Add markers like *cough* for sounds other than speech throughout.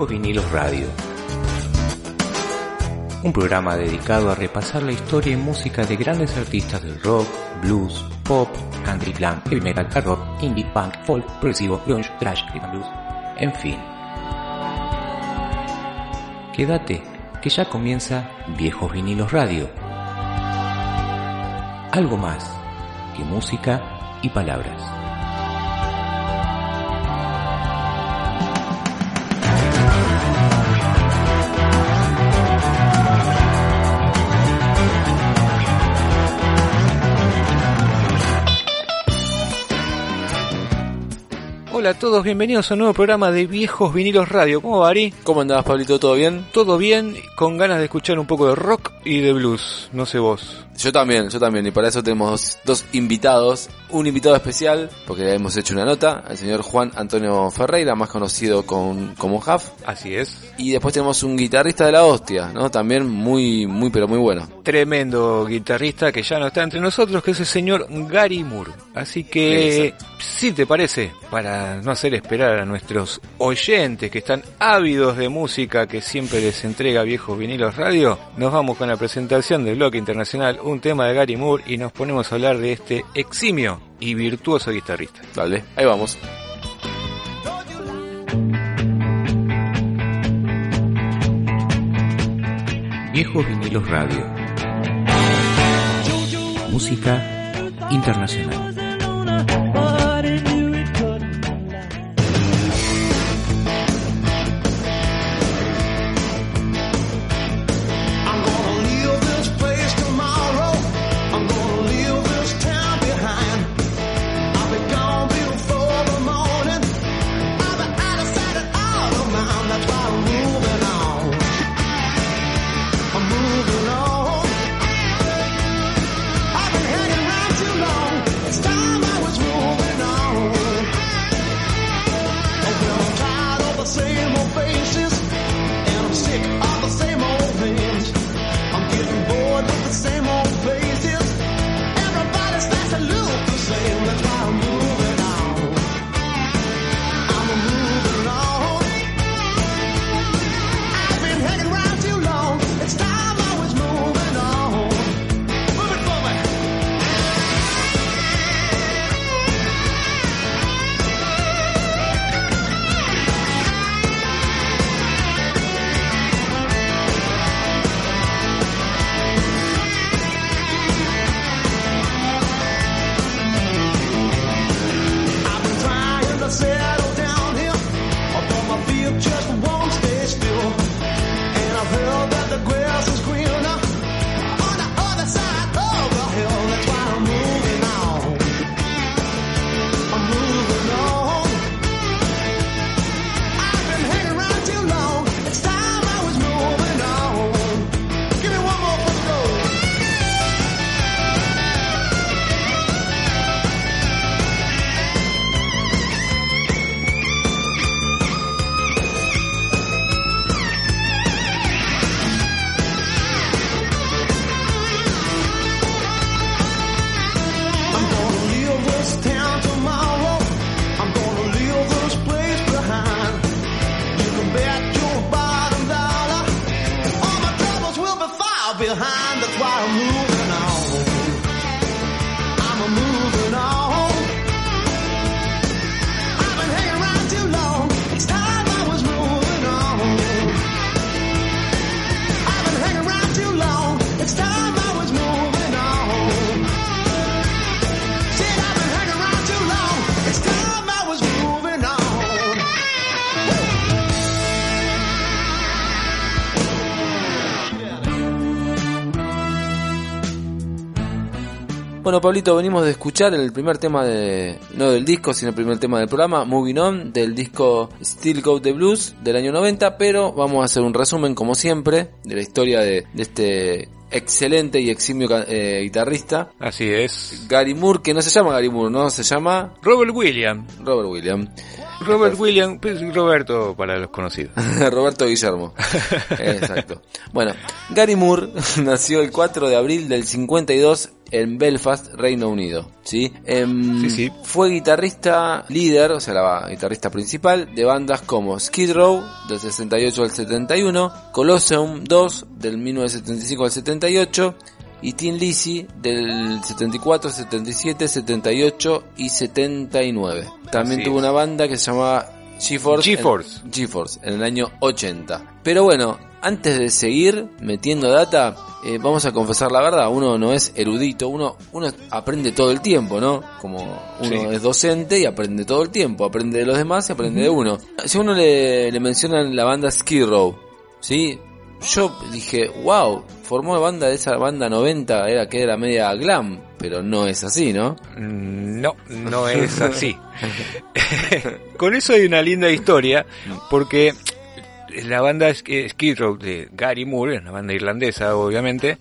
Viejos Vinilos Radio. Un programa dedicado a repasar la historia y música de grandes artistas del rock, blues, pop, country, glam, heavy metal, hard rock, indie, punk, folk, progresivo, grunge, thrash, rhythm blues, en fin. Quédate, que ya comienza Viejos Vinilos Radio. Algo más que música y palabras. Hola a todos, bienvenidos a un nuevo programa de Viejos Vinilos Radio. ¿Cómo va, Ari? ¿Cómo andabas, Pablito? ¿Todo bien? Todo bien, con ganas de escuchar un poco de rock y de blues. No sé vos. Yo también, yo también. Y para eso tenemos dos invitados. Un invitado especial, porque hemos hecho una nota, al señor Juan Antonio Ferreira, más conocido con, como Huff. Así es. Y después tenemos un guitarrista de la hostia, ¿no? También muy, muy, pero muy bueno. Tremendo guitarrista que ya no está entre nosotros, que es el señor Gary Moore. Así que, si te parece, para no hacer esperar a nuestros oyentes que están ávidos de música que siempre les entrega Viejos Vinilos Radio, nos vamos con la presentación del bloque internacional, un tema de Gary Moore y nos ponemos a hablar de este eximio y virtuoso guitarrista. Dale, ahí vamos. Viejos Vinilos Radio. Música internacional. Bueno, Pablito, venimos de escuchar el primer tema de, no del disco, sino el primer tema del programa, Moving On, del disco Still Go the Blues del año 90, pero vamos a hacer un resumen, como siempre, de la historia de, de este excelente y eximio eh, guitarrista, Así es. Gary Moore, que no se llama Gary Moore, ¿no? Se llama Robert Williams. Robert Williams. Robert Williams, pues, Roberto para los conocidos. *laughs* Roberto Guillermo. *laughs* Exacto. Bueno, Gary Moore *laughs* nació el 4 de abril del 52 en Belfast, Reino Unido. ¿sí? Em, Sí, sí. Fue guitarrista líder, o sea, la guitarrista principal de bandas como Skid Row del 68 al 71, Colosseum 2 del 1975 al 78 y Tin Lizzy del 74, 77, 78 y 79. También Así tuvo es. una banda que se llamaba GeForce. GeForce. En, GeForce, en el año 80. Pero bueno, antes de seguir metiendo data, eh, vamos a confesar la verdad, uno no es erudito, uno, uno aprende todo el tiempo, ¿no? Como uno Sí. es docente y aprende todo el tiempo, aprende de los demás y aprende de uno. Si a uno le, le mencionan la banda Skid Row, ¿sí? Yo dije, wow, formó banda de esa banda 90, era que era media glam, pero no es así, ¿no? Mm, No, no es así. *laughs* Con eso hay una linda historia, porque la banda Sk- Skid Row de Gary Moore, una banda irlandesa obviamente,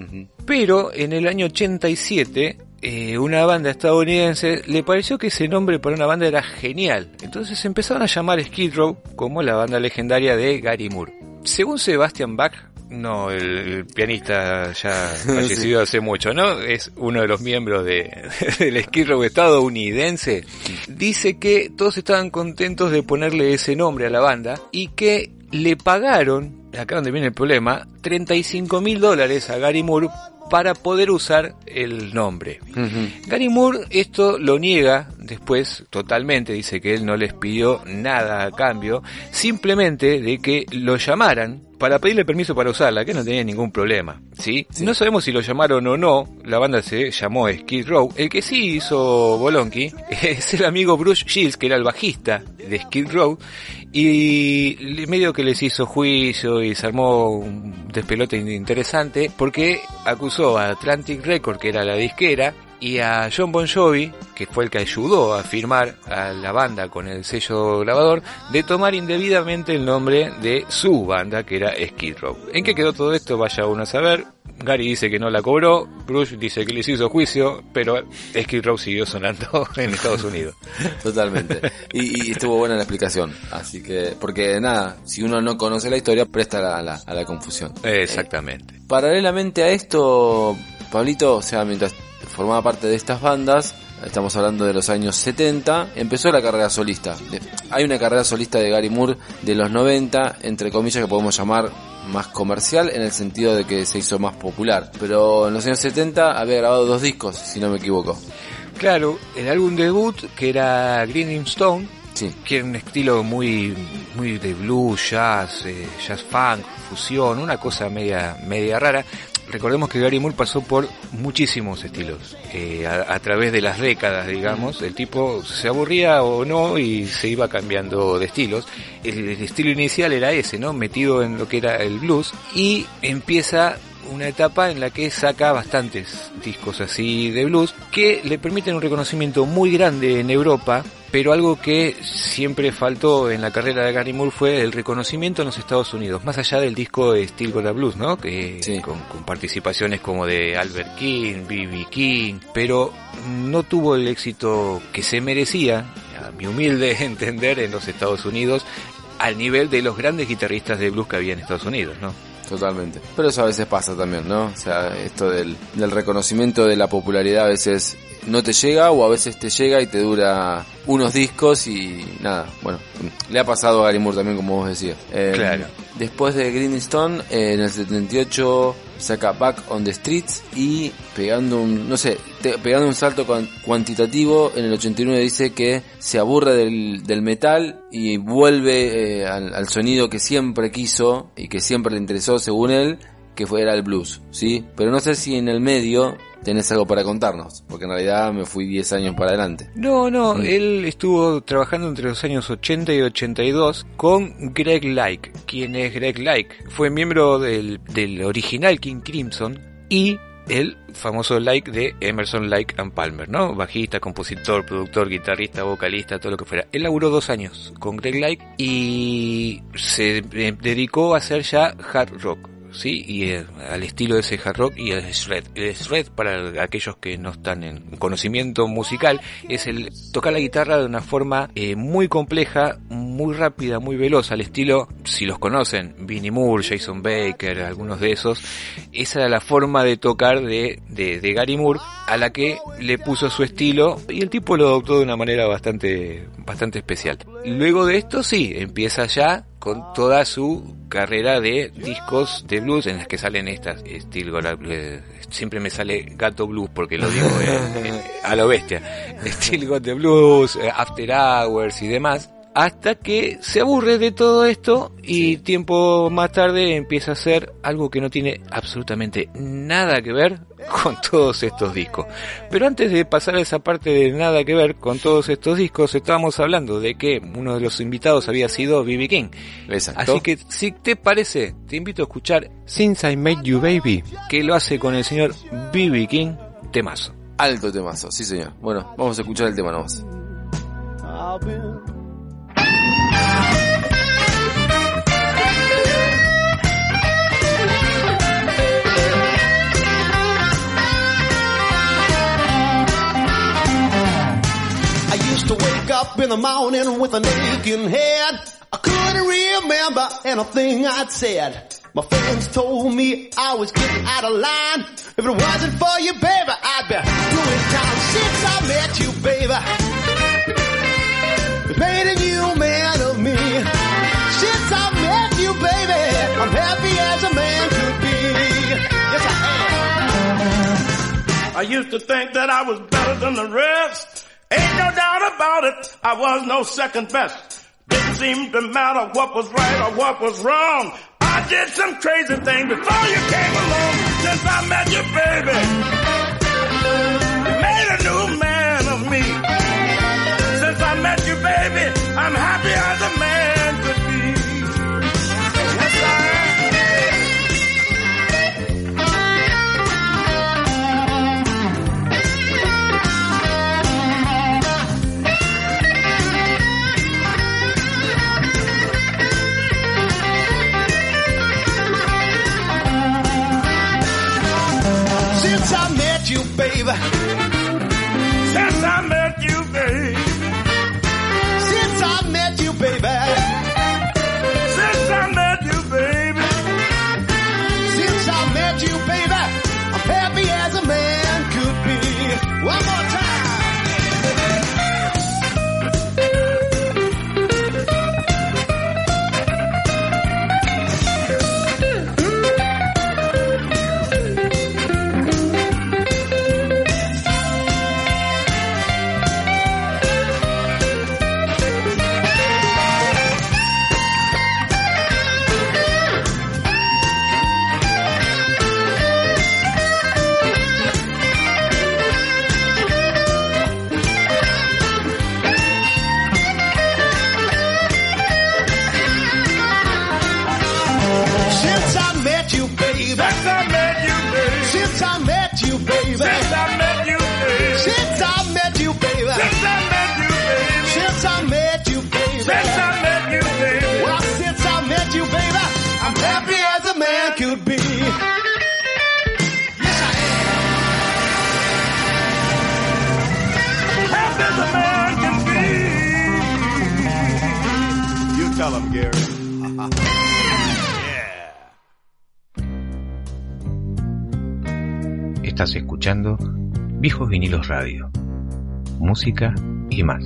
pero en el año 87 eh, una banda estadounidense le pareció que ese nombre para una banda era genial. Entonces empezaron a llamar Skid Row como la banda legendaria de Gary Moore. Según Sebastian Bach, no, el, el pianista ya *laughs* fallecido hace mucho, ¿no? Es uno de los miembros de, *laughs* del Skid Row estadounidense. Dice que todos estaban contentos de ponerle ese nombre a la banda y que le pagaron, acá donde viene el problema, 35 mil dólares a Gary Moore para poder usar el nombre. Gary Moore esto lo niega después totalmente, dice que él no les pidió nada a cambio, simplemente de que lo llamaran para pedirle permiso para usarla, que no tenía ningún problema, ¿sí? No sabemos si lo llamaron o no, la banda se llamó Skid Row, el que sí hizo Bolonqui *laughs* es el amigo Bruce Shields, que era el bajista de Skid Row, y medio que les hizo juicio y se armó un despelote interesante porque acusó a Atlantic Record, que era la disquera, y a John Bon Jovi, que fue el que ayudó a firmar a la banda con el sello grabador, de tomar indebidamente el nombre de su banda, que era Skid Row. ¿En qué quedó todo esto? Vaya uno a saber. Gary dice que no la cobró, Bruce dice que les hizo juicio, pero Skid Row siguió sonando *laughs* en Estados Unidos. Totalmente. Y, y estuvo buena la explicación. Así que, porque nada, si uno no conoce la historia, presta a la, a la confusión. Exactamente. Paralelamente a esto, Pablito, o sea, mientras formaba parte de estas bandas, estamos hablando de los años 70, empezó la carrera solista. Hay una carrera solista de Gary Moore de los 90, entre comillas, que podemos llamar más comercial en el sentido de que se hizo más popular. Pero en los años 70 había grabado dos discos, si no me equivoco. Claro, el álbum debut, que era Greening Stone, Sí. que era un estilo muy, muy de blues, jazz, eh, jazz funk, fusión, una cosa media, media rara. Recordemos que Gary Moore pasó por muchísimos estilos, eh, a, través de las décadas, digamos. El tipo se aburría o no y se iba cambiando de estilos. El, el estilo inicial era ese, ¿no? Metido en lo que era el blues y empieza una etapa en la que saca bastantes discos así de blues que le permiten un reconocimiento muy grande en Europa, pero algo que siempre faltó en la carrera de Gary Moore fue el reconocimiento en los Estados Unidos, más allá del disco de Steel Got Blues, ¿no? Que Sí. con, con participaciones como de Albert King, B.B. King, pero no tuvo el éxito que se merecía, a mi humilde *laughs* entender, en los Estados Unidos, al nivel de los grandes guitarristas de blues que había en Estados Unidos, ¿no? Totalmente. Pero eso a veces pasa también, ¿no? O sea, esto del, del reconocimiento de la popularidad a veces no te llega o a veces te llega y te dura unos discos y nada. Bueno, le ha pasado a Gary Moore también, como vos decías. Eh, Claro. Después de Green Stone, eh, en el 78 saca Back on the Streets y pegando un, no sé, te- pegando un salto cuan- cuantitativo, en el 89 dice que se aburre del, del metal y vuelve eh, al, al sonido que siempre quiso y que siempre le interesó según él, que fue era el blues, ¿sí? Pero no sé si en el medio tenés algo para contarnos, porque en realidad me fui 10 años para adelante. No, no, él estuvo trabajando entre los años 80 y 82 con Greg Like. ¿Quién es Greg Like? Fue miembro del, del original King Crimson y el famoso Like de Emerson Like and Palmer, ¿no? Bajista, compositor, productor, guitarrista, vocalista, todo lo que fuera. Él laburó dos años con Greg Like y se eh, dedicó a hacer ya hard rock. ¿Sí? Y eh, al estilo de ese hard rock y el shred. El shred, para aquellos que no están en conocimiento musical, es el tocar la guitarra de una forma eh, muy compleja, muy rápida, muy veloz, al estilo, si los conocen, Vinnie Moore, Jason Baker, algunos de esos, esa era la forma de tocar de, de, de Gary Moore, a la que le puso su estilo, y el tipo lo adoptó de una manera bastante, bastante especial. Luego de esto, sí, empieza ya con toda su carrera de discos de blues en las que salen estas Steel Gotta- eh, siempre me sale Gato Blues porque lo digo eh, *laughs* eh, a lo bestia Steel Got the Blues After Hours y demás hasta que se aburre de todo esto y tiempo más tarde empieza a hacer algo que no tiene absolutamente nada que ver con *laughs* todos estos discos. Pero antes de pasar a esa parte de nada que ver con todos estos discos, estábamos hablando de que uno de los invitados había sido B.B. King. Exacto. Así que si te parece, te invito a escuchar Since I Met You Baby, que lo hace con el señor B.B. King, temazo. Alto temazo, sí señor. Bueno, vamos a escuchar el tema nomás. Used to wake up in the morning with an aching head. I couldn't remember anything I'd said. My friends told me I was getting out of line. If it wasn't for you, baby, I'd be doing time since I met you, baby. Made a new man of me. Since I met you, baby, I'm happy as a man could be. Yes, I am. I used to think that I was better than the rest. Ain't no doubt about it, I was no second best. Didn't seem to matter what was right or what was wrong. I did some crazy thing before you came along. Since I met you, baby, you made a new man of me. Since I met you, baby, I'm happy as a baby. Estás escuchando Viejos Vinilos Radio. Música y más.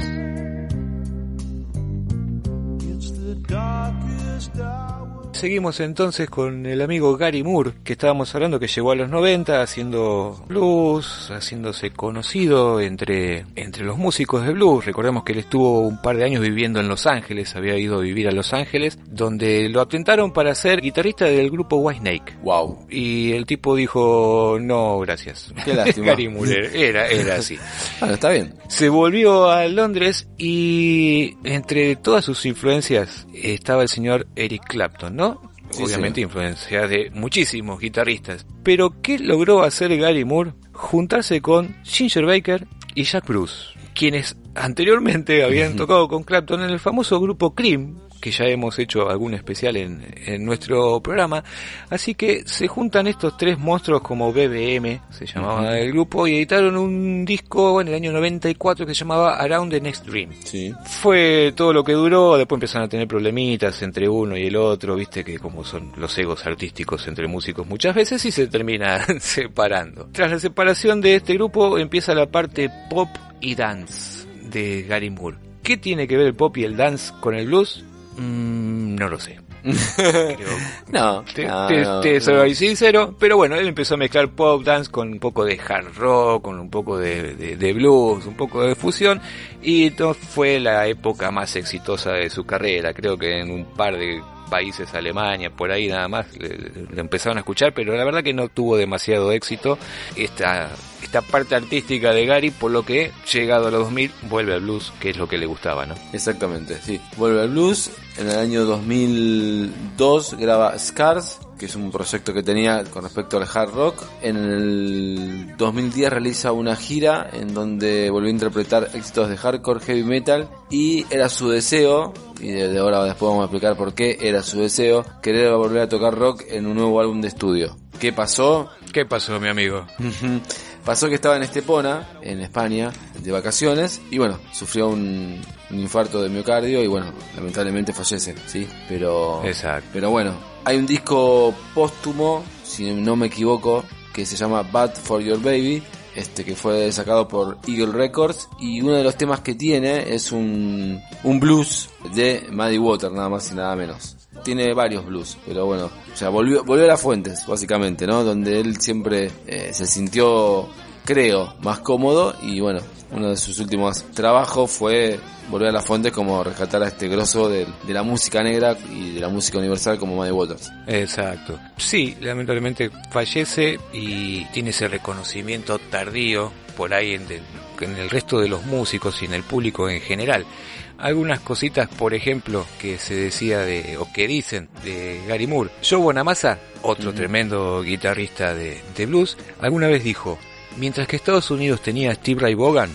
Seguimos entonces con el amigo Gary Moore, que estábamos hablando que llegó a los 90 haciendo blues, haciéndose conocido entre, entre los músicos de blues. Recordemos que él estuvo un par de años viviendo en Los Ángeles, había ido a vivir a Los Ángeles, donde lo atentaron para ser guitarrista del grupo Whitesnake. Wow. Y el tipo dijo, no, gracias. Qué lástima. *laughs* Gary Moore era, era así. *laughs* Bueno, está bien. Se volvió a Londres y entre todas sus influencias estaba el señor Eric Clapton, ¿no? Sí, Obviamente sí. influencia de muchísimos guitarristas. Pero ¿qué logró hacer Gary Moore? Juntarse con Ginger Baker y Jack Bruce, quienes anteriormente habían *laughs* tocado con Clapton en el famoso grupo Cream, que ya hemos hecho algún especial en, en nuestro programa. Así que se juntan estos tres monstruos como BBM, se llamaba el grupo, y editaron un disco en el año 94 que se llamaba Around the Next Dream. Sí. Fue todo lo que duró, después empezaron a tener problemitas entre uno y el otro, viste que como son los egos artísticos entre músicos muchas veces y se termina *laughs* separando. Tras la separación de este grupo empieza la parte pop y dance de Gary Moore. ¿Qué tiene que ver el pop y el dance con el blues? Mm, no lo sé. *laughs* Creo- No, te, no, te- no, te no. soy sincero, pero bueno, él empezó a mezclar pop dance con un poco de hard rock, con un poco de, de- de blues, un poco de fusión, y esto fue la época más exitosa de su carrera. Creo que en un par de países, Alemania, por ahí nada más, le, le empezaron a escuchar, pero la verdad que no tuvo demasiado éxito esta, esta parte artística de Gary, por lo que llegado a los 2000 vuelve al blues, que es lo que le gustaba, ¿no? Exactamente, sí. Vuelve al blues. En el año 2002 graba Scars, que es un proyecto que tenía con respecto al hard rock. En el 2010 realiza una gira en donde volvió a interpretar éxitos de hardcore, heavy metal y era su deseo, y desde ahora después vamos a explicar por qué era su deseo, querer volver a tocar rock en un nuevo álbum de estudio. ¿Qué pasó? ¿Qué pasó, mi amigo? *laughs* Pasó que estaba en Estepona, en España, de vacaciones, y bueno, sufrió un, un infarto de miocardio y bueno, lamentablemente fallece, ¿sí? Pero, Exacto. pero bueno, hay un disco póstumo, si no me equivoco, que se llama Bad for Your Baby, este que fue sacado por Eagle Records, y uno de los temas que tiene es un, un blues de Muddy Water, nada más y nada menos. Tiene varios blues, pero bueno, o sea, volvió, volvió a las fuentes, básicamente, ¿no? Donde él siempre eh, se sintió, creo, más cómodo y bueno, uno de sus últimos trabajos fue volver a las fuentes como rescatar a este grosso de, de la música negra y de la música universal como Muddy Waters. Exacto. Sí, lamentablemente fallece y tiene ese reconocimiento tardío por ahí en, del- en el resto de los músicos y en el público en general. Algunas cositas, por ejemplo, que se decía de, o que dicen de Gary Moore. Joe Bonamassa, otro tremendo guitarrista de, de blues, alguna vez dijo, mientras que Estados Unidos tenía a Steve Ray Vaughan,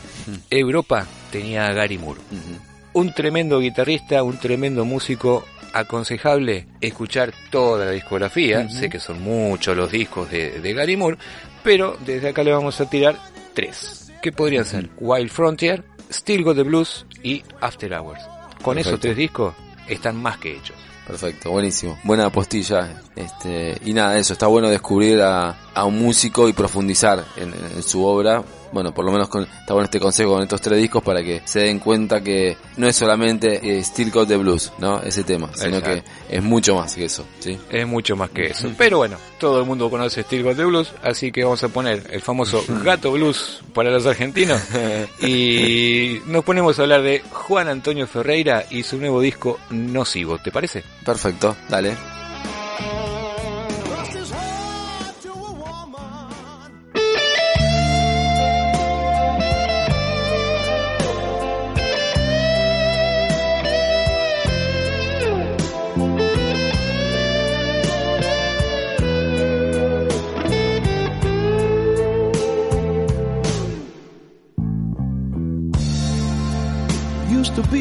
Europa tenía a Gary Moore un tremendo guitarrista, un tremendo músico, aconsejable escuchar toda la discografía, sé que son muchos los discos de, de Gary Moore, pero desde acá le vamos a tirar tres, que podrían ser Wild Frontier, Still Got the Blues y After Hours. Con esos tres discos están más que hechos. Perfecto, buenísimo. Buena apostilla. Este, y nada, eso, está bueno descubrir a, a un músico y profundizar en, en su obra. Bueno, por lo menos con, está bueno este consejo con estos tres discos para que se den cuenta que no es solamente eh, Steel Cut the Blues, ¿no? Ese tema, sino Exacto. que es mucho más que eso, ¿sí? Es mucho más que eso. Pero bueno, todo el mundo conoce Steel Got the Blues, así que vamos a poner el famoso Gato Blues para los argentinos. *laughs* y nos ponemos a hablar de Juan Antonio Ferreira y su nuevo disco Nocivo, ¿te parece? Perfecto, dale.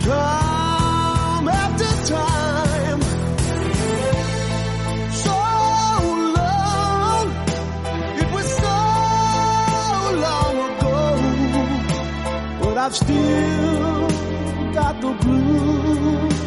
time after time. So long, it was so long ago, but I've still got the blues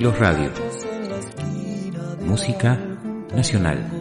Vinilos Radio. Música nacional.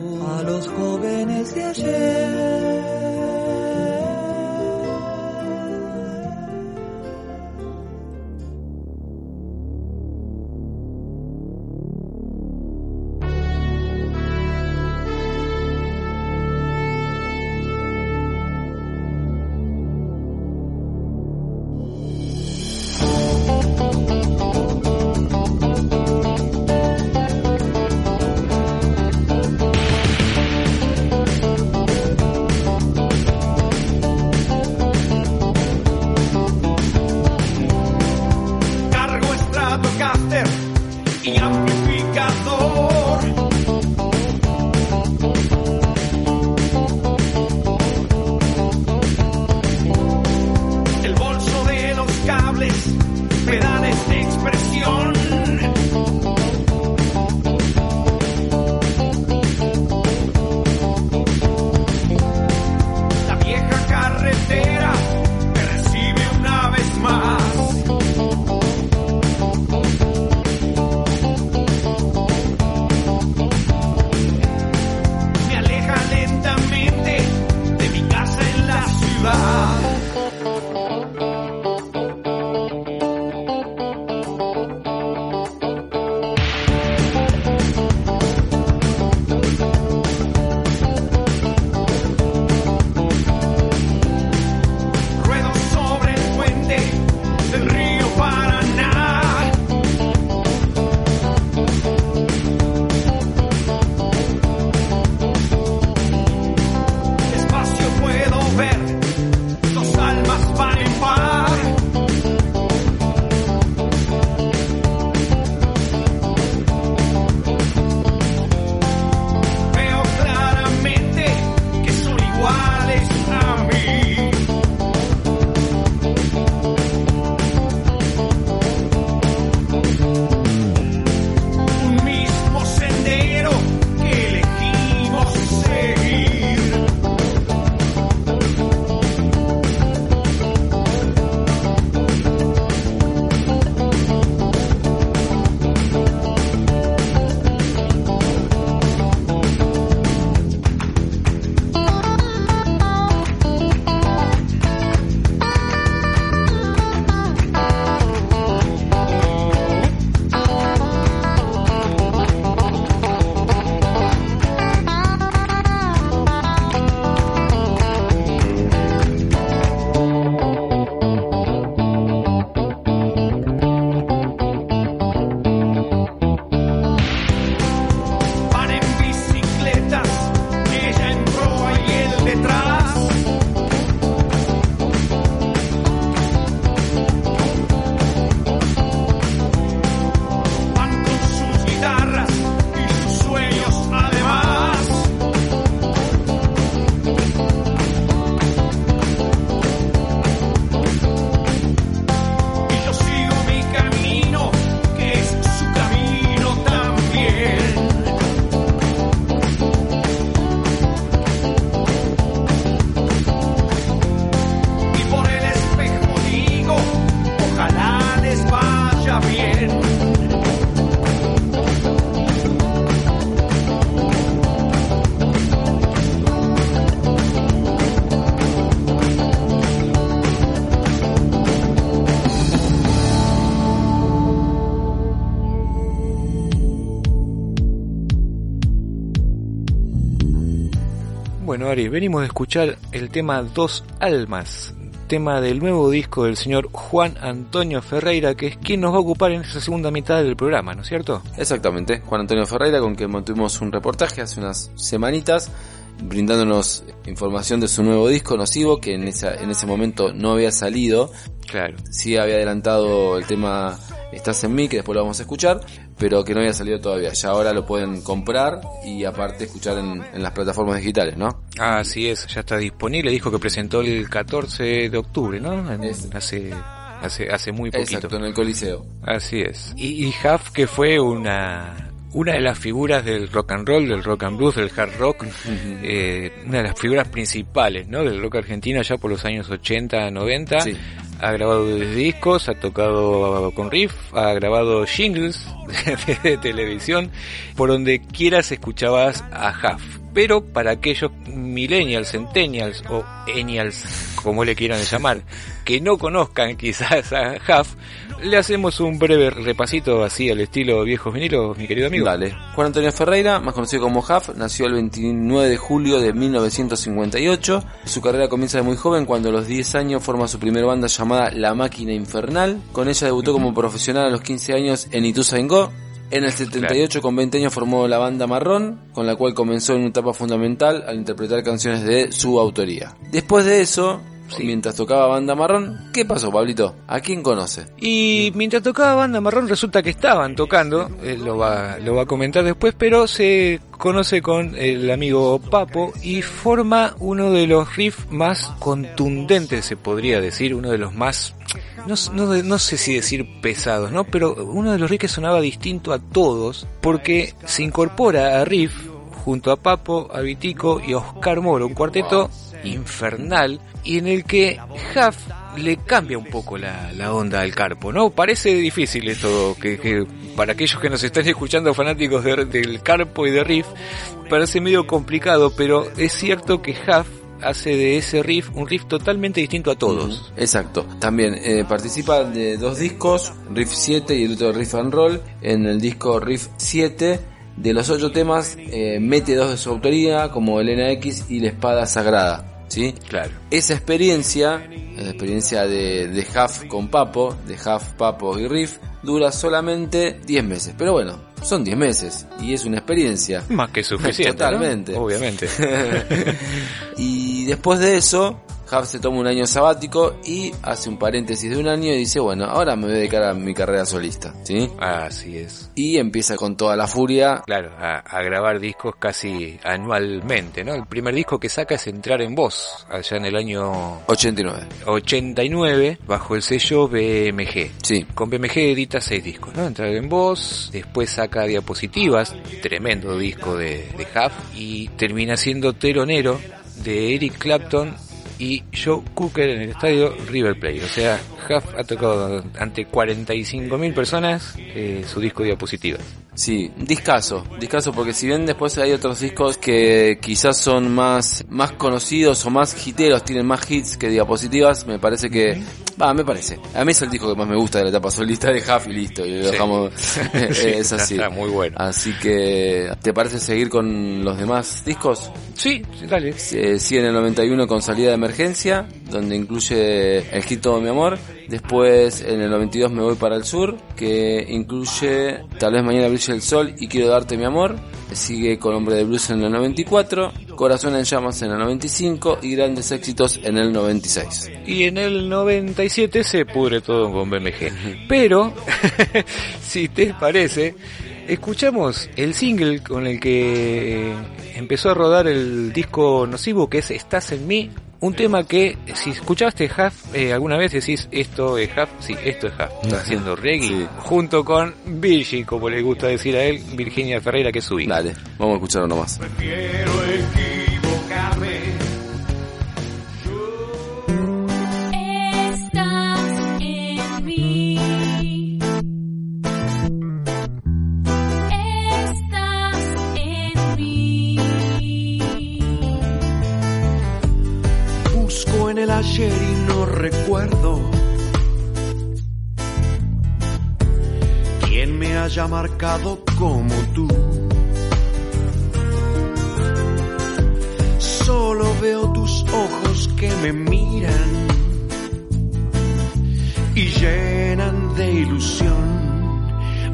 Ari, venimos de escuchar el tema Dos Almas, tema del nuevo disco del señor Juan Antonio Ferreira, que es quien nos va a ocupar en esta segunda mitad del programa, ¿no es cierto? Exactamente, Juan Antonio Ferreira, con quien mantuvimos un reportaje hace unas semanitas, brindándonos información de su nuevo disco, Nocivo, que en, esa, en ese momento no había salido. Claro. Sí había adelantado el tema Estás en mí, que después lo vamos a escuchar, pero que no había salido todavía. Ya ahora lo pueden comprar y aparte escuchar en, en las plataformas digitales, ¿no? Así es, ya está disponible. Dijo que presentó el 14 de octubre, ¿no? En- hace, hace, hace muy poquito. Exacto, en el Coliseo. Así es. Y, y Huff, que fue una, una de las figuras del rock and roll, del rock and blues, del hard rock, eh, una de las figuras principales, ¿no? Del rock argentino ya por los años 80, 90. Sí. Ha grabado discos, ha tocado con riff, ha grabado jingles *laughs* de, televisión, por donde quieras escuchabas a Huff. Pero para aquellos millennials, centennials o ennials, como le quieran llamar, que no conozcan quizás a Huff, le hacemos un breve repasito así al estilo viejos vinilos, mi querido amigo. Dale. Juan Antonio Ferreira, más conocido como Huff, nació el 29 de julio de 1958. Su carrera comienza de muy joven cuando a los 10 años forma su primera banda llamada La Máquina Infernal. Con ella debutó como profesional a los 15 años en Ituzaingó. En el 78 con 20 años formó la banda Marrón, con la cual comenzó en una etapa fundamental al interpretar canciones de su autoría. Después de eso, mientras tocaba banda Marrón, ¿qué pasó, Pablito? ¿A quién conoce? Y mientras tocaba Banda Marrón resulta que estaban tocando, él lo va, lo va a comentar después, pero se conoce con el amigo Papo y forma uno de los riffs más contundentes, se podría decir, uno de los más, no, no, no sé si decir pesados, ¿no? Pero uno de los riffs que sonaba distinto a todos porque se incorpora a riff junto a Papo, a Vitico y a Oscar Moro, un cuarteto infernal y en el que Huff le cambia un poco la, la onda al carpo, ¿no? Parece difícil esto, que, para aquellos que nos están escuchando fanáticos de- del carpo y de riff, parece medio complicado, pero es cierto que Huff hace de ese riff un riff totalmente distinto a todos. Exacto. También eh, participa de dos discos, Riff 7 y el otro Riff and Roll. En el disco Riff 7, de los ocho temas, eh, mete dos de su autoría, como Elena X y La Espada Sagrada. ¿Sí? Claro. Esa experiencia, la experiencia de, de Huff con Papo, de Huff, Papo y Riff, dura solamente 10 meses. Pero bueno, son 10 meses y es una experiencia. Más que suficiente. ¿no? Totalmente. Obviamente. *laughs* *laughs* y después de eso, Huff se toma un año sabático y hace un paréntesis de un año y dice, bueno, ahora me voy a dedicar a mi carrera solista, ¿sí? Así es. Y empieza con toda la furia. Claro, a, a grabar discos casi anualmente, ¿no? El primer disco que saca es Entrar en Voz, allá en el año 89. 89, bajo el sello BMG. Sí. Con BMG edita seis discos, ¿no? Entrar en Voz, después saca Diapositivas, tremendo disco de, de Huff, y termina siendo telonero de Eric Clapton y Joe Cooker en el estadio River Plate. O sea, Huff ha tocado ante 45.000 personas eh, su disco Diapositivas. Sí, discaso, discaso porque si bien después hay otros discos que quizás son más, más conocidos o más hiteros, tienen más hits que diapositivas, me parece que, va, me parece. A mí es el disco que más me gusta de la etapa solista de Huff y listo, y lo Sí. dejamos, *laughs* *laughs* Sí, es así. está muy bueno. Así que, ¿te parece seguir con los demás discos? Sí, sí, dale. Eh, sí, en el 91 con salida de emergencia, donde incluye el hit Todo mi amor. Después en el 92 me voy para el sur, que incluye Tal vez mañana brille el sol y quiero darte mi amor. Sigue con Hombre de Blues en el 94, Corazón en llamas en el 95 y Grandes éxitos en el 96. Y en el 97 se pudre todo con BMG. Pero, *laughs* si te parece, escuchamos el single con el que empezó a rodar el disco nocivo que es Estás en mí. Un tema que, si escuchaste Huff eh, alguna vez, decís esto es Huff, sí, esto es Huff. Está haciendo reggae Sí. junto con Virgi, como le gusta decir a él, Virginia Ferreira, que es su hija. Dale, vamos a escucharlo nomás. Recuerdo quién me haya marcado como tú. Solo veo tus ojos que me miran y llenan de ilusión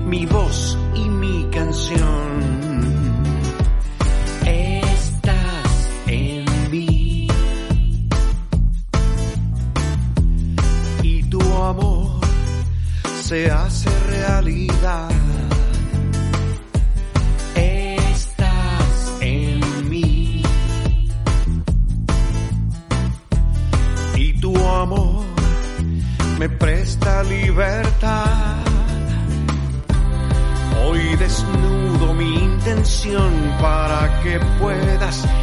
mi voz y mi canción. Que puedas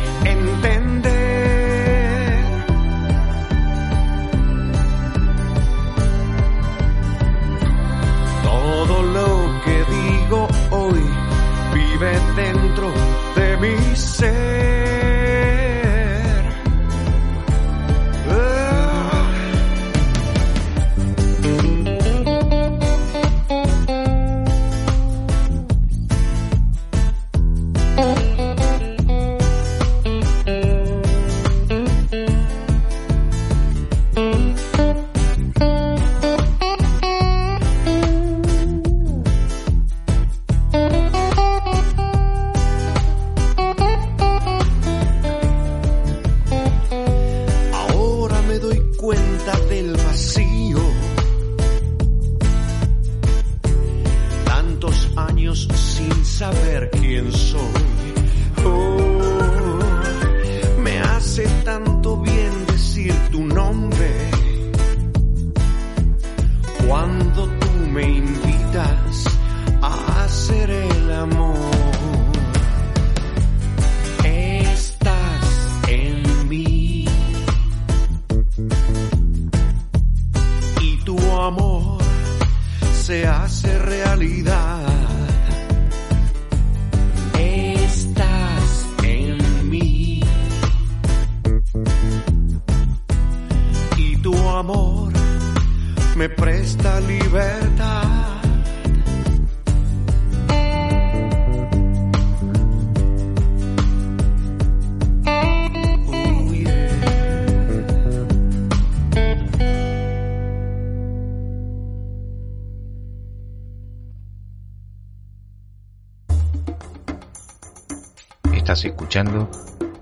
escuchando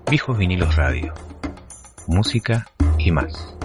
Viejos Vinilos Radio. Música y más.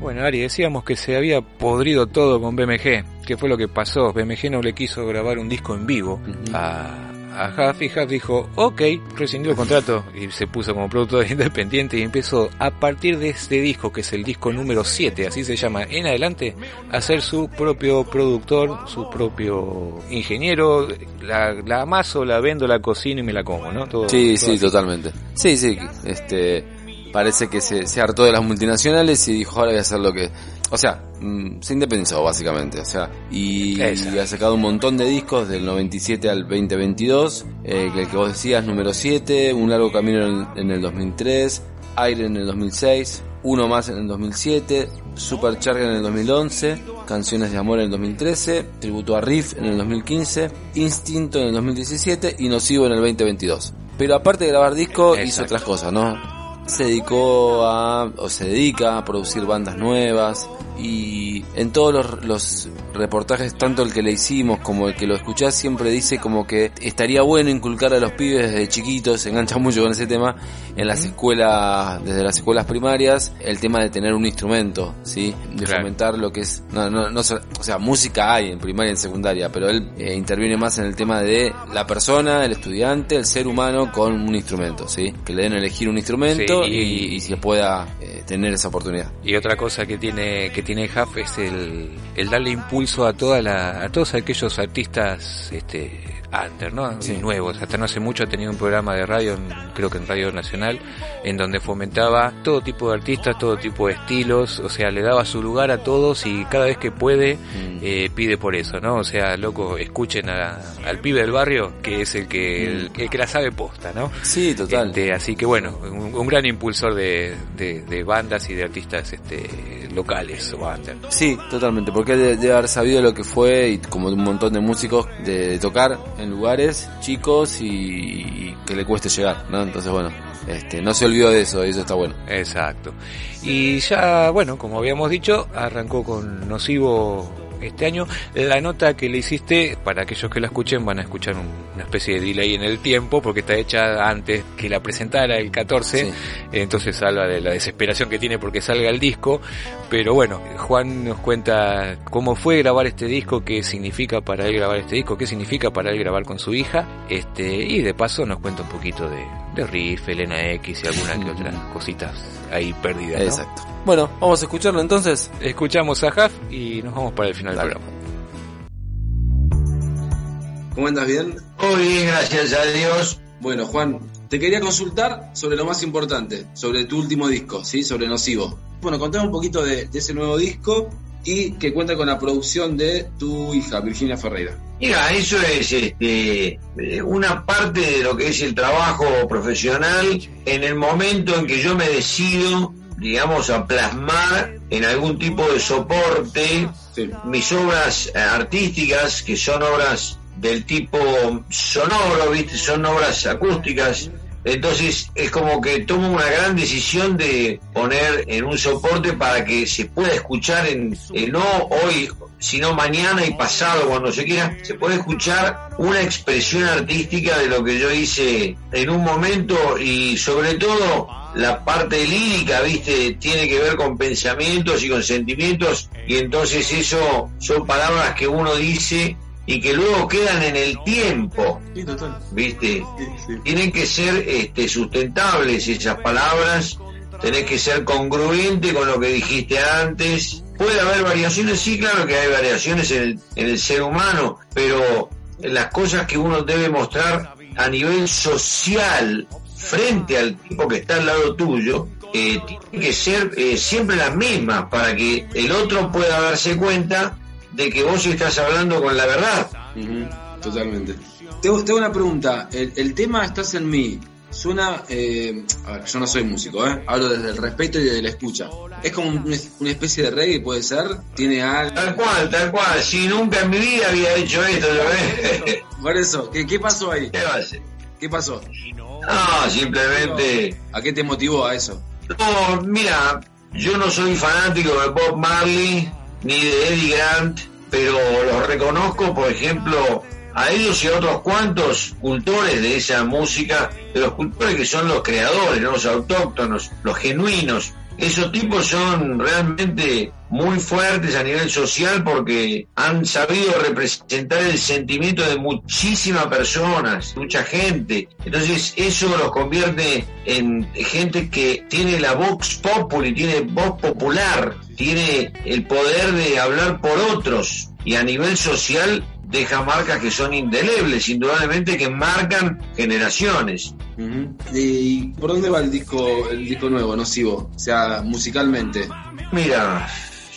Bueno, Ari, decíamos que se había podrido todo con BMG. ¿Qué fue lo que pasó? BMG no le quiso grabar un disco en vivo a, a Huff y Huff dijo, ok, rescindió el contrato y se puso como productor *laughs* independiente y empezó a partir de este disco, que es el disco número 7, así se llama, en adelante, a ser su propio productor, su propio ingeniero, la, la amaso, la vendo, la cocino y me la como, ¿no? Todo, Sí, todo sí, así. totalmente. Sí, sí, este parece que se, se hartó de las multinacionales y dijo ahora voy a hacer lo que... O sea, mm, se independizó básicamente, o sea, y, ha sacado un montón de discos del 97 al 2022, eh, el que vos decías, número 7, Un largo camino en, en el 2003, Aire en el 2006, Uno más en el 2007, Supercharger en el 2011, Canciones de Amor en el 2013, Tributo a Riff en el 2015, Instinto en el 2017 y Nocivo en el 2022. Pero aparte de grabar disco, hizo otras cosas, ¿no? Se dedicó a, o se dedica a producir bandas nuevas y en todos los, los reportajes, tanto el que le hicimos como el que lo escuchás, siempre dice como que estaría bueno inculcar a los pibes desde chiquitos, se engancha mucho con ese tema, en las escuelas, desde las escuelas primarias, el tema de tener un instrumento, ¿sí? De Claro. fomentar lo que es, no, no, no, o sea, música hay en primaria y en secundaria, pero él eh, interviene más en el tema de la persona, el estudiante, el ser humano con un instrumento, ¿sí? Que le den a elegir un instrumento Sí, y- y, y se pueda eh, tener esa oportunidad. Y otra cosa que tiene que tiene Huff es el, el darle impulso a toda la, a todos aquellos artistas este under, ¿no? Sí. nuevos. Hasta no hace mucho ha tenido un programa de radio, en- creo que en Radio Nacional, en donde fomentaba todo tipo de artistas, todo tipo de estilos, o sea, le daba su lugar a todos y cada vez que puede Mm. eh, pide por eso, ¿no? O sea, loco, escuchen a- al pibe del barrio, que es el que, el, el que la sabe posta, ¿no? Sí, total. Este, así que bueno, un, un gran impulsor de, de- de bandas y de artistas este, locales o under. Sí, totalmente, porque él debe, debe haber sabido lo que fue, y como un montón de músicos, de, de tocar en lugares chicos y, y que le cueste llegar, ¿no? Entonces, bueno, este, no se olvidó de eso, y eso está bueno. Exacto. Y ya, bueno, como habíamos dicho, arrancó con Nocivo este año. La nota que le hiciste, para aquellos que la escuchen, van a escuchar un- una especie de delay en el tiempo, porque está hecha antes que la presentara el 14. Sí. Entonces habla de la desesperación que tiene porque salga el disco. Pero bueno, Juan nos cuenta cómo fue grabar este disco, qué significa para él grabar este disco, qué significa para él grabar con su hija. Este, y de paso nos cuenta un poquito de, de Riff, Elena X y algunas que otras cositas ahí perdidas. ¿no? Exacto. Bueno, vamos a escucharlo entonces. Escuchamos a Huff y nos vamos para el final Dale. del programa. ¿Cómo andas? ¿Bien? Muy bien, gracias a Dios. Bueno, Juan, te quería consultar sobre lo más importante, sobre tu último disco, ¿sí? Sobre Nocivo. Bueno, contame un poquito de, de ese nuevo disco y que cuenta con la producción de tu hija, Virginia Ferreira. Mira, eso es este, eh, una parte de lo que es el trabajo profesional en el momento en que yo me decido, digamos, a plasmar en algún tipo de soporte Sí. mis obras eh, artísticas, que son obras del tipo sonoro, ¿viste? Son obras acústicas. Entonces es como que tomo una gran decisión de poner en un soporte para que se pueda escuchar en, no hoy, sino mañana y pasado, cuando se quiera, se puede escuchar una expresión artística de lo que yo hice en un momento y sobre todo la parte lírica, viste, tiene que ver con pensamientos y con sentimientos y entonces eso son palabras que uno dice y que luego quedan en el tiempo, Sí, total. viste. Tienen que ser este, sustentables esas palabras, tenés que ser congruente con lo que dijiste antes. Puede haber variaciones, sí, claro que hay variaciones en el, en el ser humano, pero las cosas que uno debe mostrar a nivel social frente al tipo que está al lado tuyo, eh, tienen que ser eh, siempre las mismas para que el otro pueda darse cuenta de que vos estás hablando con la verdad. Ujú, Totalmente. Tengo, tengo una pregunta. El, el tema Estás en mí. Suena. eh, a ver, yo no soy músico, ¿eh? Hablo desde el respeto y desde la escucha. Es como un- una especie de reggae, puede ser. Tiene algo. Tal cual, tal cual. Si nunca en mi vida había hecho esto, ¿lo ves? *laughs* Por eso, ¿qué, qué pasó ahí? ¿Qué pasó? No, simplemente. ¿A qué te motivó a eso? No, mira, yo no soy fanático de Bob Marley ni de Eddie Grant, pero los reconozco, por ejemplo, a ellos y a otros cuantos cultores de esa música, de los cultores que son los creadores, los autóctonos, los genuinos. Esos tipos son realmente muy fuertes a nivel social porque han sabido representar el sentimiento de muchísimas personas, mucha gente. Entonces eso los convierte en gente que tiene la vox populi, tiene voz popular, tiene el poder de hablar por otros y a nivel social deja marcas que son indelebles, indudablemente que marcan generaciones. ¿Y por dónde va el disco, el disco nuevo, Nocivo? O sea, musicalmente. Mira,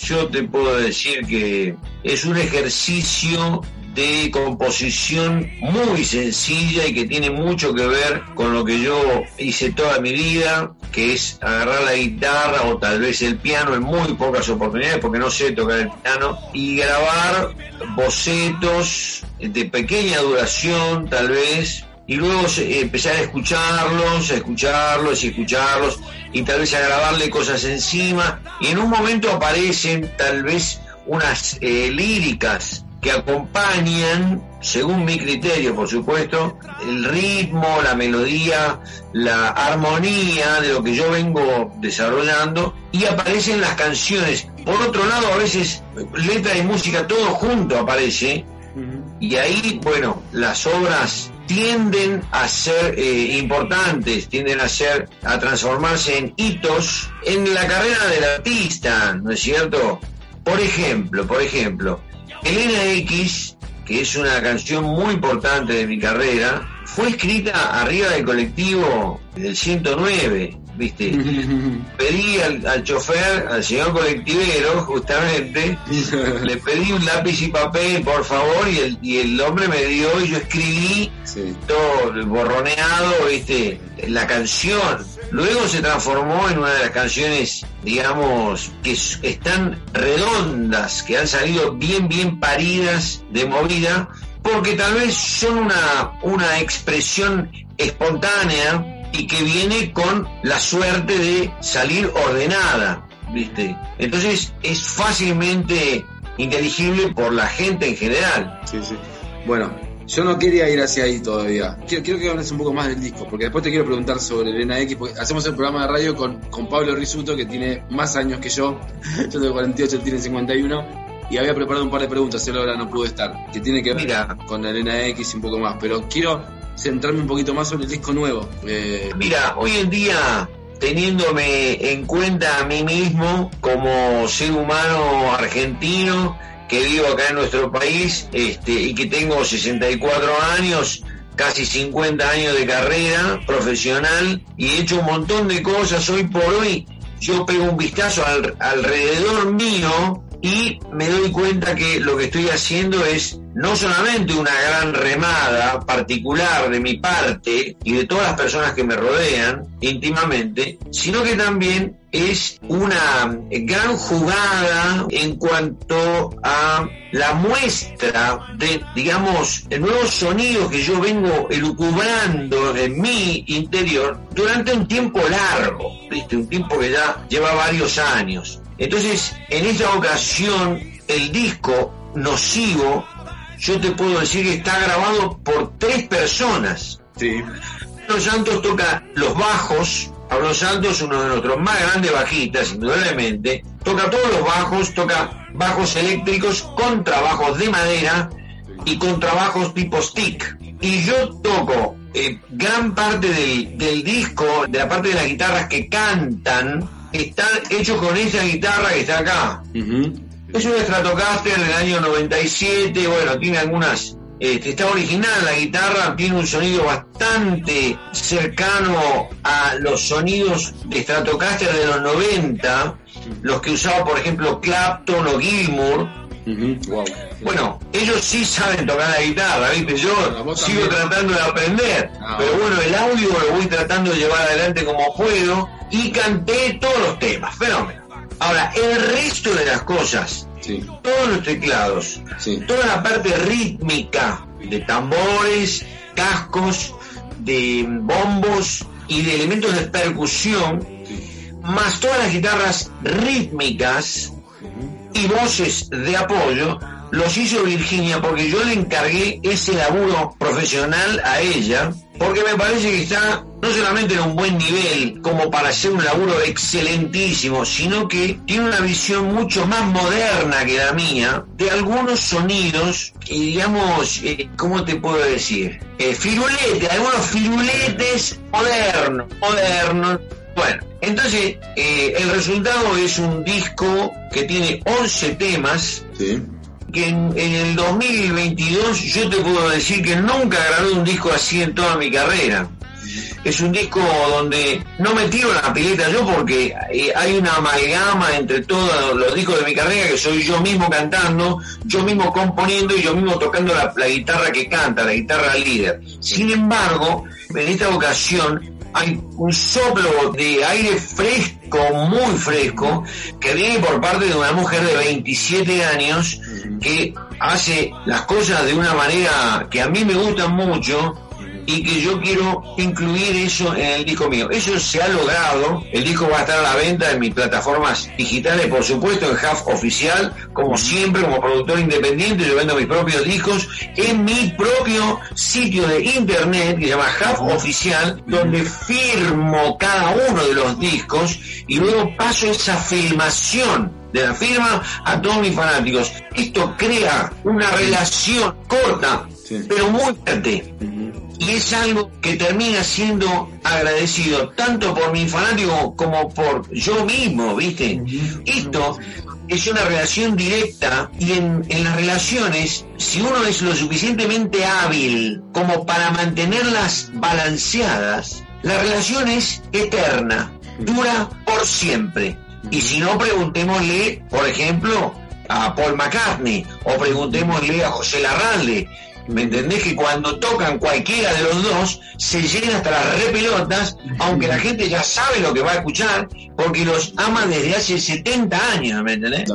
yo te puedo decir que es un ejercicio de composición muy sencilla y que tiene mucho que ver con lo que yo hice toda mi vida, que es agarrar la guitarra o tal vez el piano en muy pocas oportunidades porque no sé tocar el piano y grabar bocetos de pequeña duración tal vez y luego empezar a escucharlos, a escucharlos y escucharlos y tal vez a grabarle cosas encima y en un momento aparecen tal vez unas eh, líricas que acompañan, según mi criterio por supuesto, el ritmo, la melodía, la armonía de lo que yo vengo desarrollando y aparecen las canciones. Por otro lado, a veces letra y música todo junto aparece y ahí, bueno, las obras tienden a ser eh, importantes, tienden a ser, a transformarse en hitos en la carrera del artista, ¿no es cierto? Por ejemplo, por ejemplo, Elena X, que es una canción muy importante de mi carrera, fue escrita arriba del colectivo del 109, ¿viste? *laughs* pedí al, al chofer, al señor colectivero, justamente, *laughs* le pedí un lápiz y papel, por favor, y el, y el hombre me dio y yo escribí Sí. todo borroneado, viste, la canción. Luego se transformó en una de las canciones, digamos, que están redondas, que han salido bien, bien paridas de movida, porque tal vez son una, una expresión espontánea y que viene con la suerte de salir ordenada, ¿viste? Entonces es fácilmente inteligible por la gente en general. Sí, sí. Bueno, yo no quería ir hacia ahí todavía. Quiero, quiero que hables un poco más del disco, porque después te quiero preguntar sobre Elena X, porque hacemos el programa de radio con, con Pablo Risuto, que tiene más años que yo. *laughs* Yo tengo 48, él tiene 51. Y había preparado un par de preguntas, él ahora no pudo estar, que tiene que ver Mira. con Elena X y un poco más. Pero quiero centrarme un poquito más sobre el disco nuevo. Eh, Mira, hoy en día, teniéndome en cuenta a mí mismo como ser humano argentino que vivo acá en nuestro país este, y que tengo 64 años, casi 50 años de carrera profesional y he hecho un montón de cosas hoy por hoy. Yo pego un vistazo al- alrededor mío y me doy cuenta que lo que estoy haciendo es no solamente una gran remada particular de mi parte y de todas las personas que me rodean íntimamente, sino que también es una gran jugada en cuanto a la muestra de, digamos, nuevos sonidos que yo vengo elucubrando en mi interior durante un tiempo largo, ¿viste? un tiempo que ya lleva varios años. Entonces, en esta ocasión, el disco Nocivo, yo te puedo decir que está grabado por tres personas. Sí. Pablo Santos toca los bajos. Pablo Santos, uno de nuestros más grandes bajistas, indudablemente, toca todos los bajos, toca bajos eléctricos, contrabajos de madera y contrabajos tipo stick. Y yo toco eh, gran parte del, del disco, de la parte de las guitarras que cantan, están hechos con esa guitarra que está acá. Es un Stratocaster del año 97, bueno, tiene algunas... este, está original la guitarra, tiene un sonido bastante cercano a los sonidos de Stratocaster de los 90, los que usaba por ejemplo Clapton o Gilmour. Wow. Bueno, ellos sí saben tocar la guitarra, ¿viste? Yo sigo también. tratando de aprender, Ah, pero bueno. bueno, el audio lo voy tratando de llevar adelante como puedo y canté todos los temas, fenómeno. Ahora, el resto de las cosas, Sí. todos los teclados, Sí. toda la parte rítmica de tambores, cascos, de bombos y de elementos de percusión, más todas las guitarras rítmicas y voces de apoyo, los hizo Virginia porque yo le encargué ese laburo profesional a ella, porque me parece que está no solamente en un buen nivel como para hacer un laburo excelentísimo, sino que tiene una visión mucho más moderna que la mía de algunos sonidos que digamos, eh, ¿cómo te puedo decir? Eh, firuletes, algunos firuletes modernos, modernos. Bueno, entonces eh, el resultado es un disco que tiene 11 temas Sí. que en, en el 2022 yo te puedo decir que nunca grabé un disco así en toda mi carrera. Es un disco donde no me tiro la pileta yo porque eh, hay una amalgama entre todos los discos de mi carrera que soy yo mismo cantando, yo mismo componiendo y yo mismo tocando la, la guitarra que canta, la guitarra líder. Sin embargo, en esta ocasión hay un soplo de aire fresco, muy fresco, que viene por parte de una mujer de 27 años que hace las cosas de una manera que a mí me gusta mucho y que yo quiero incluir eso en el disco mío. Eso se ha logrado, el disco va a estar a la venta en mis plataformas digitales, por supuesto, en Half Oficial, como siempre, como productor independiente, yo vendo mis propios discos en mi propio sitio de internet que se llama Half Oficial, donde firmo cada uno de los discos y luego paso esa filmación de la firma a todos mis fanáticos. Esto crea una relación corta, Sí. pero muy fuerte. Y es algo que termina siendo agradecido tanto por mi fanático como por yo mismo, ¿viste? Esto es una relación directa y en, en las relaciones, si uno es lo suficientemente hábil como para mantenerlas balanceadas, la relación es eterna, dura por siempre. Y si no, preguntémosle, por ejemplo, a Paul McCartney o preguntémosle a José Larralde. ¿Me entendés que cuando tocan cualquiera de los dos se llena hasta las repelotas, aunque la gente ya sabe lo que va a escuchar, porque los ama desde hace 70 años, ¿me entendés?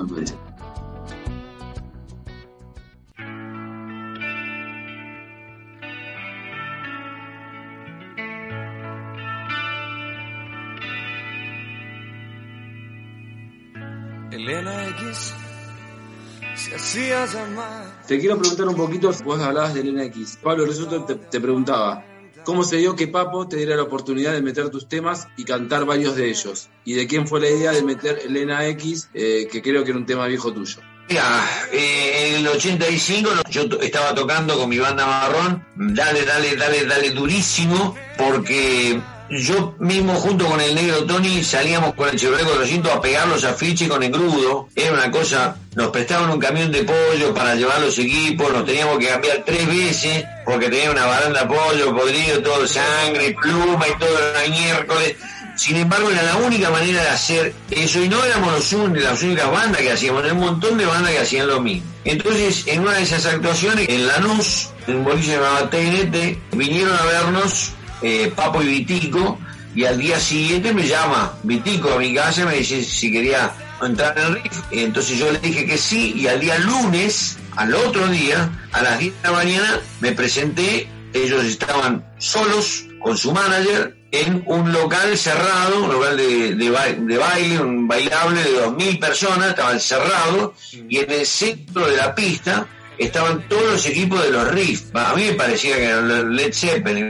Te quiero preguntar un poquito, vos hablabas de Elena X. Pablo Resuto te, te preguntaba, ¿cómo se dio que Papo te diera la oportunidad de meter tus temas y cantar varios de ellos? ¿Y de quién fue la idea de meter Elena X, eh, que creo que era un tema viejo tuyo? Mira, eh, en el 85 yo to- estaba tocando con mi banda marrón, dale, dale, dale, dale durísimo, porque yo mismo junto con el negro Tony salíamos con el Chevrolet 400 a pegar los afiches con engrudo, era una cosa, nos prestaban un camión de pollo para llevar los equipos, nos teníamos que cambiar tres veces, porque tenía una baranda de pollo podrido, todo sangre, pluma y todo, era miércoles, Sin embargo, era la única manera de hacer eso y no éramos los un- las únicas bandas que hacíamos, era un montón de bandas que hacían lo mismo. Entonces, en una de esas actuaciones, en Lanús, en un boliche llamado TNT, vinieron a vernos eh, Papo y Vitico y al día siguiente me llama Vitico a mi casa y me dice si quería entrar en el riff. Entonces yo le dije que sí y al día lunes, al otro día, a las 10 de la mañana, me presenté. Ellos estaban solos con su manager en un local cerrado, un local de, de ba- de baile, un bailable de 2.000 personas, estaban cerrados y en el centro de la pista estaban todos los equipos de los Riff. A mí me parecía que eran Led Zeppelin,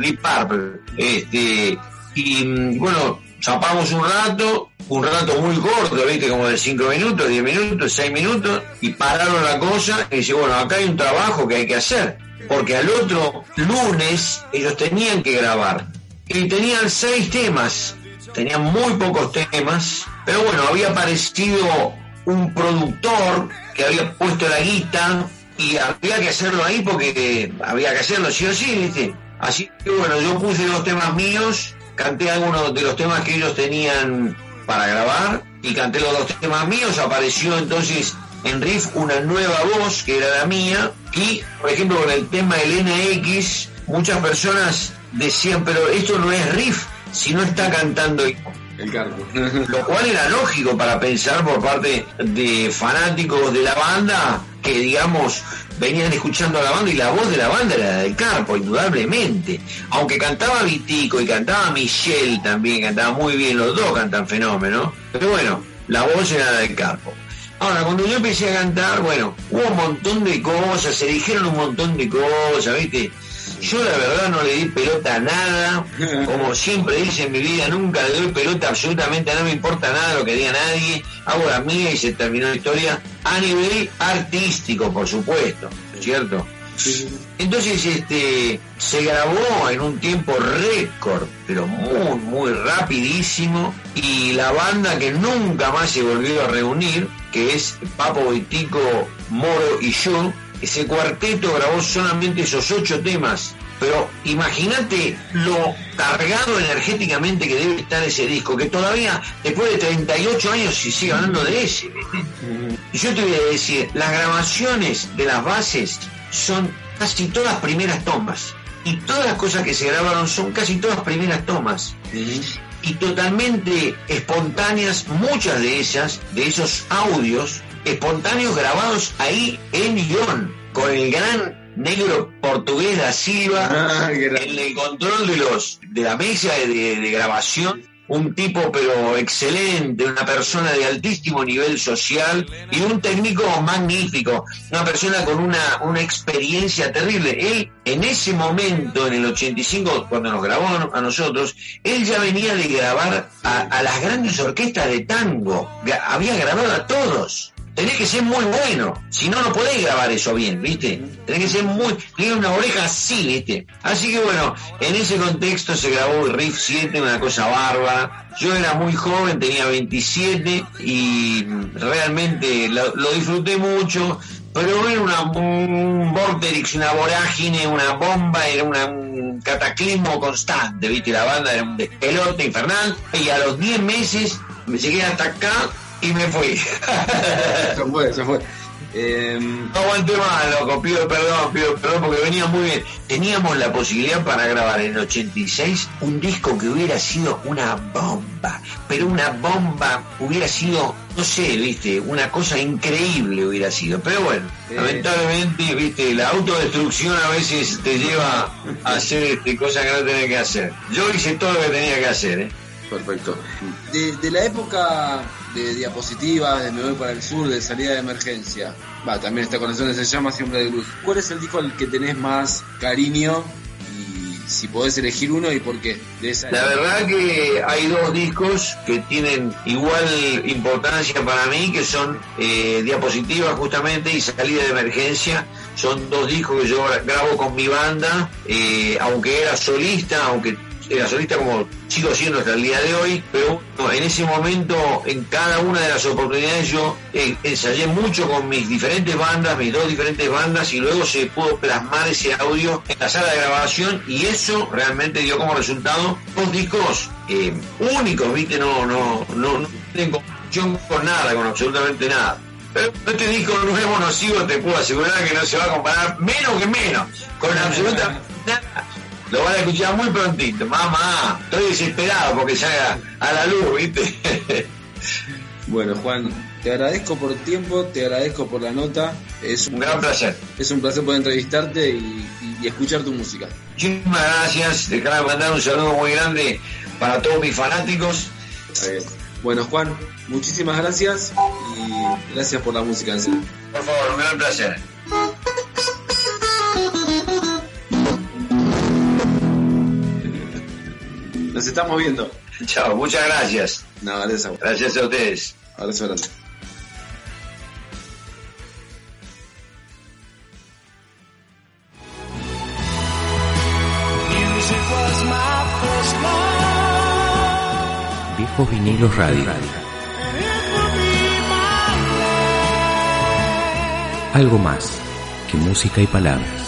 Deep Purple. Este, y mm, bueno, chapamos un rato, un rato muy corto, viste, como de 5 minutos, 10 minutos, 6 minutos, y pararon la cosa y dice, bueno, acá hay un trabajo que hay que hacer. Porque al otro lunes ellos tenían que grabar. Y tenían seis temas, tenían muy pocos temas, pero bueno, había aparecido un productor que había puesto la guita y había que hacerlo ahí porque había que hacerlo sí o sí, ¿viste? Así que bueno, yo puse los temas míos, canté algunos de los temas que ellos tenían para grabar y canté los dos temas míos, apareció entonces en Riff una nueva voz que era la mía y por ejemplo con el tema del NX muchas personas decían pero esto no es Riff si no está cantando El cargo. lo cual era lógico para pensar por parte de fanáticos de la banda que digamos venían escuchando a la banda y la voz de la banda era la del Carpo, indudablemente. Aunque cantaba Vitico y cantaba Michelle también, cantaba muy bien, los dos cantan fenómeno. Pero bueno, la voz era la del Carpo. Ahora, cuando yo empecé a cantar, bueno, hubo un montón de cosas, se dijeron un montón de cosas, ¿viste? Yo la verdad no le di pelota a nada, como siempre dice en mi vida, nunca le doy pelota absolutamente no me importa nada lo que diga nadie, hago la mía y se terminó la historia, a nivel artístico, por supuesto, ¿cierto? Entonces este se grabó en un tiempo récord, pero muy, muy rapidísimo, y la banda que nunca más se volvió a reunir, que es Papo Vitico, Moro y yo, ese cuarteto grabó solamente esos ocho temas. Pero imagínate lo cargado energéticamente que debe estar ese disco, que todavía después de 38 años se sigue hablando de ese. Y yo te voy a decir, las grabaciones de las bases son casi todas primeras tomas. Y todas las cosas que se grabaron son casi todas primeras tomas. Y totalmente espontáneas, muchas de ellas, de esos audios, espontáneos grabados ahí en guion, con el gran negro portugués da Silva, Ah, en el control de los de la mesa de, de grabación un tipo pero excelente, una persona de altísimo nivel social y un técnico magnífico, una persona con una, una experiencia terrible. Él en ese momento, en el 85, cuando nos grabó a nosotros, él ya venía de grabar a, a las grandes orquestas de tango, había grabado a todos. Tenés que ser muy bueno, si no, no podés grabar eso bien, ¿viste? Tenés que ser muy... Tenés una oreja así, ¿viste? Así que bueno, en ese contexto se grabó el Riff 7, una cosa bárbara. Yo era muy joven, tenía 27 y realmente lo, disfruté mucho, pero era una, un vortex, una vorágine, una bomba, era un cataclismo constante, ¿viste? La banda era un despelote infernal y a los 10 meses me llegué hasta acá y me fui. *laughs* Se fue, se fue. Em, No aguanté más, loco, pido perdón, pido perdón porque venía muy bien. Teníamos la posibilidad para grabar en el 86 un disco que hubiera sido una bomba, pero una bomba hubiera sido, no sé, viste, una cosa increíble hubiera sido. Pero bueno, lamentablemente, viste, la autodestrucción a veces te lleva a hacer este, cosas que no tenés que hacer. Yo hice todo lo que tenía que hacer, ¿eh? Perfecto. De, de la época de diapositivas, de Me voy para el sur, de salida de emergencia, va, también esta conexión se llama Siempre de Luz. ¿Cuál es el disco al que tenés más cariño? Y si podés elegir uno y por qué. De esa La verdad que hay dos discos que tienen igual importancia para mí, que son eh, Diapositivas justamente y Salida de Emergencia. Son dos discos que yo gra- grabo con mi banda, eh, aunque era solista, aunque era solista como sigo siendo hasta el día de hoy, pero bueno, en ese momento, en cada una de las oportunidades yo eh, ensayé mucho con mis diferentes bandas, mis dos diferentes bandas, y luego se pudo plasmar ese audio en la sala de grabación y eso realmente dio como resultado dos discos eh, únicos, ¿viste? No, no, no, no tienen comparación con nada, con absolutamente nada. Pero este disco nuevo nocivo te puedo asegurar que no se va a comparar menos que menos con absolutamente nada. Lo van a escuchar muy prontito, mamá. Estoy desesperado porque salga a la luz, ¿viste? *laughs* Bueno, Juan, te agradezco por el tiempo, te agradezco por la nota. Es Un gran placer. Es un placer poder entrevistarte y, y- y escuchar tu música. Muchísimas gracias. Déjame mandar un saludo muy grande para todos mis fanáticos. Bueno, Juan, muchísimas gracias y gracias por la música. Por favor, un gran placer. Nos estamos viendo. Chao, muchas gracias. No, gracias a vos. Gracias a ustedes. Abrazo grande. Viejos Vinilos Radio. Algo más que música y palabras.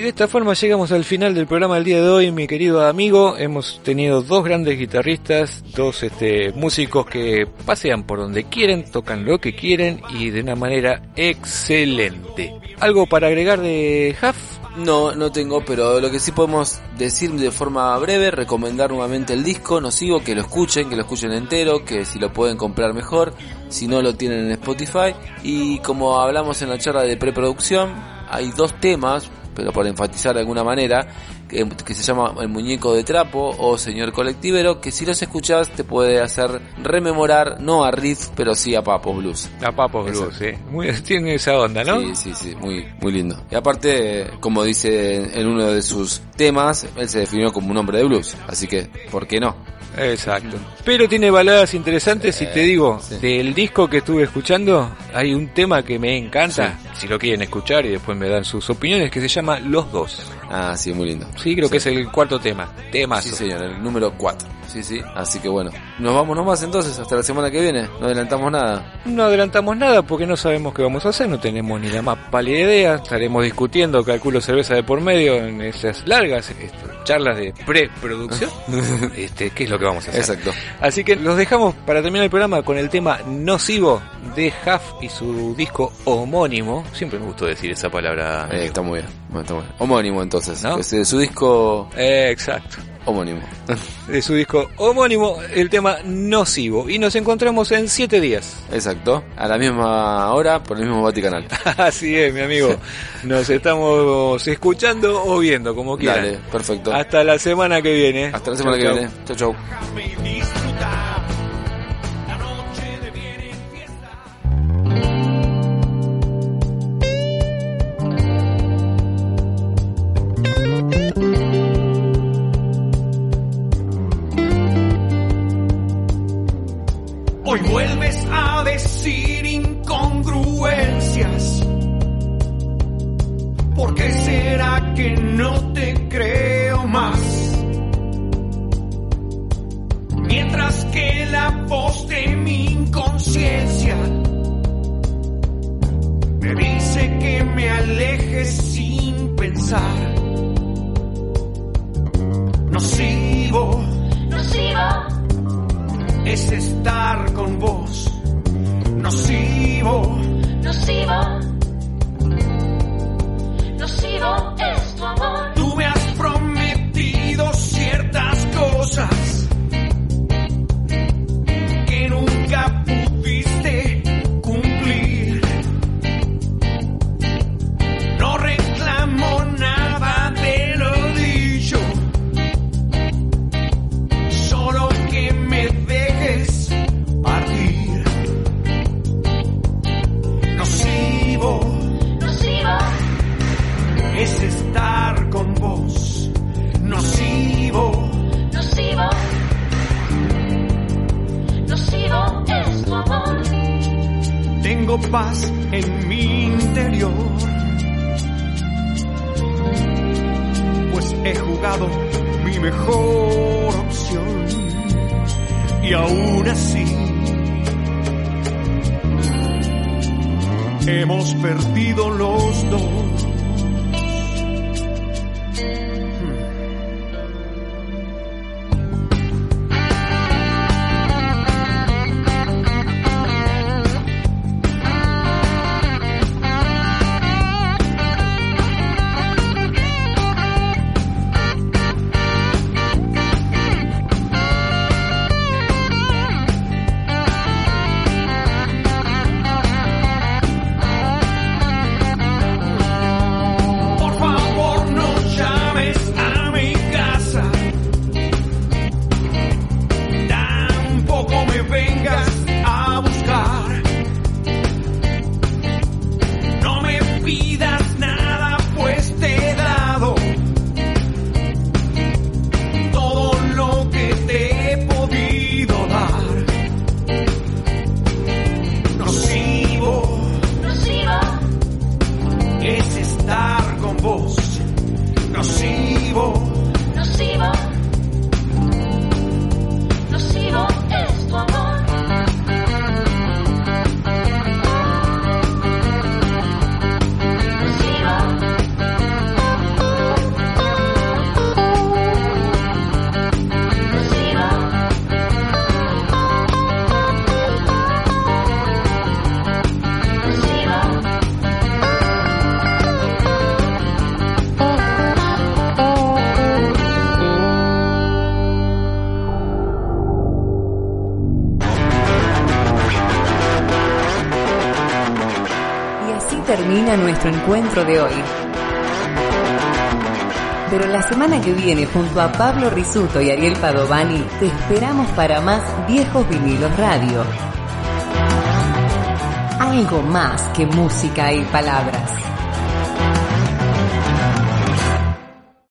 Y de esta forma llegamos al final del programa del día de hoy, mi querido amigo. Hemos tenido dos grandes guitarristas, dos este, músicos que pasean por donde quieren, tocan lo que quieren y de una manera excelente. ¿Algo para agregar de Huff? No, no tengo, pero lo que sí podemos decir de forma breve, recomendar nuevamente el disco Nocivo, que lo escuchen, que lo escuchen entero, que si lo pueden comprar mejor, si no lo tienen en Spotify. Y como hablamos en la charla de preproducción, hay dos temas, pero por enfatizar de alguna manera, que, que se llama El Muñeco de Trapo o Señor Colectivero, que si los escuchas te puede hacer rememorar, no a Riff, pero sí a Papo Blues. La Papos Eso. Blues, ¿eh? Muy, tiene esa onda, ¿no? Sí, sí, sí, muy, muy lindo. Y aparte, como dice en uno de sus temas, él se definió como un hombre de blues. Así que, ¿por qué no? Exacto. Pero tiene baladas interesantes y te digo, sí. del disco que estuve escuchando, hay un tema que me encanta, si lo quieren escuchar y después me dan sus opiniones, que se llama Los Dos. Ah, sí, muy lindo. Sí, creo que es el cuarto tema. Temazo. Sí, señor, el número 4. Sí, sí. Así que bueno, nos vamos nomás entonces hasta la semana que viene. No adelantamos nada. No adelantamos nada porque no sabemos qué vamos a hacer, no tenemos ni la más pálida idea. Estaremos discutiendo, calculo cerveza de por medio en esas largas este, charlas de preproducción. *laughs* este, ¿Qué es lo que vamos a hacer? Exacto. Así que los dejamos para terminar el programa con el tema Nocivo de Huff y su disco homónimo. Siempre me gustó decir esa palabra. Eh, está muy bien. Bueno, está muy bien. Homónimo entonces. ¿No? Eh, su disco Eh, exacto. Homónimo. *laughs* De su disco homónimo, el tema Nocivo. Y nos encontramos en siete días. Exacto. A la misma hora por el mismo Vaticanal. *laughs* Así es, mi amigo. *laughs* Nos estamos escuchando o viendo, como quieran. Dale, perfecto. Hasta la semana que viene. Hasta la semana Chau, que chau. viene. Chau, chau. nuestro encuentro de hoy. Pero la semana que viene, junto a Pablo Risuto y Ariel Padovani, te esperamos para más Viejos Vinilos Radio. Algo más que música y palabras.